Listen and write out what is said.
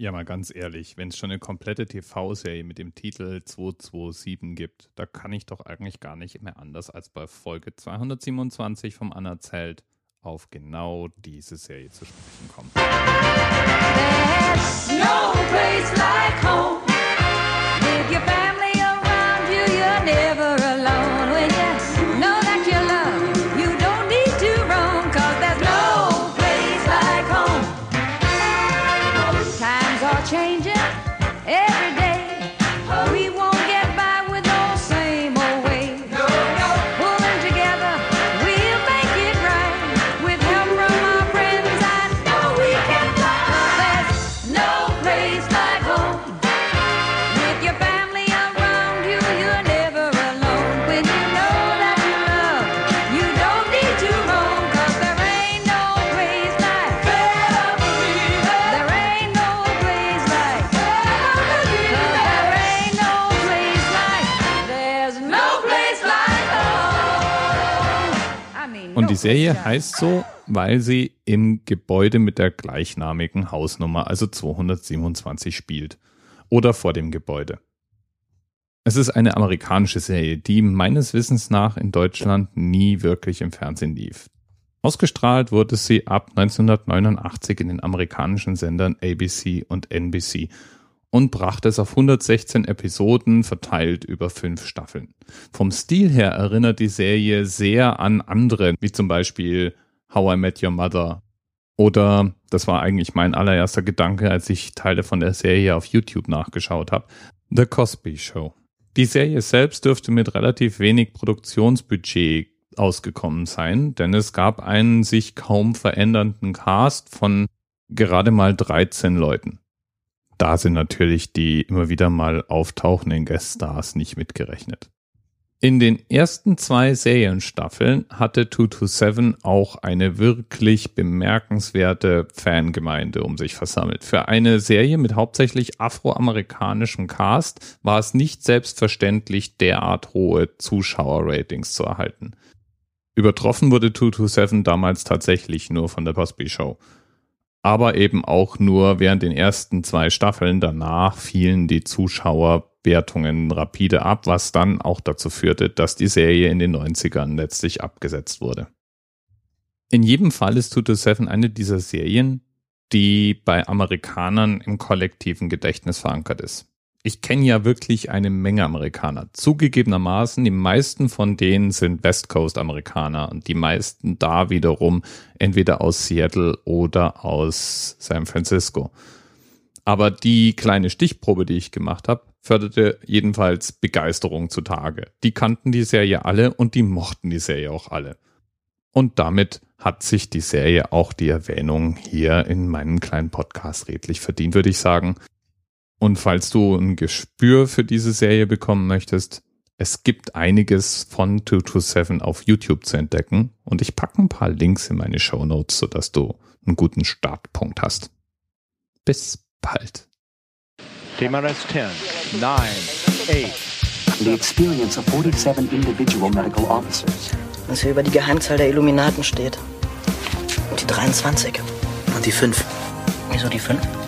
Ja, mal ganz ehrlich, wenn es schon eine komplette TV-Serie mit dem Titel 227 gibt, da kann ich doch eigentlich gar nicht mehr anders als bei Folge 227 vom Anerzählt auf genau diese Serie zu sprechen kommen. changes every Und die Serie heißt so, weil sie im Gebäude mit der gleichnamigen Hausnummer, also 227, spielt. Oder vor dem Gebäude. Es ist eine amerikanische Serie, die meines Wissens nach in Deutschland nie wirklich im Fernsehen lief. Ausgestrahlt wurde sie ab 1989 in den amerikanischen Sendern ABC und NBC und brachte es auf 116 Episoden verteilt über fünf Staffeln. Vom Stil her erinnert die Serie sehr an andere, wie zum Beispiel How I Met Your Mother oder, das war eigentlich mein allererster Gedanke, als ich Teile von der Serie auf YouTube nachgeschaut habe, The Cosby Show. Die Serie selbst dürfte mit relativ wenig Produktionsbudget ausgekommen sein, denn es gab einen sich kaum verändernden Cast von gerade mal 13 Leuten. Da sind natürlich die immer wieder mal auftauchenden Gueststars nicht mitgerechnet. In den ersten zwei Serienstaffeln hatte 227 auch eine wirklich bemerkenswerte Fangemeinde um sich versammelt. Für eine Serie mit hauptsächlich afroamerikanischem Cast war es nicht selbstverständlich, derart hohe Zuschauerratings zu erhalten. Übertroffen wurde 227 damals tatsächlich nur von der Cosby Show. Aber eben auch nur während den ersten zwei Staffeln. Danach fielen die Zuschauerwertungen rapide ab, was dann auch dazu führte, dass die Serie in den 90ern letztlich abgesetzt wurde. In jedem Fall ist 227 eine dieser Serien, die bei Amerikanern im kollektiven Gedächtnis verankert ist ich kenne ja wirklich eine Menge Amerikaner. Zugegebenermaßen, die meisten von denen sind West Coast Amerikaner und die meisten da wiederum entweder aus Seattle oder aus San Francisco. Aber die kleine Stichprobe, die ich gemacht habe, förderte jedenfalls Begeisterung zutage. Die kannten die Serie alle und die mochten die Serie auch alle. Und damit hat sich die Serie auch die Erwähnung hier in meinem kleinen Podcast redlich verdient, würde ich sagen. Und falls du ein Gespür für diese Serie bekommen möchtest, es gibt einiges von 227 auf YouTube zu entdecken und ich packe ein paar Links in meine Show Notes, sodass du einen guten Startpunkt hast. Bis bald. TMRS 10, 9, 8. The experience of 47 individual medical officers. Was hier über die Geheimzahl der Illuminaten steht. Und die 23. Und die 5. Wieso die 5?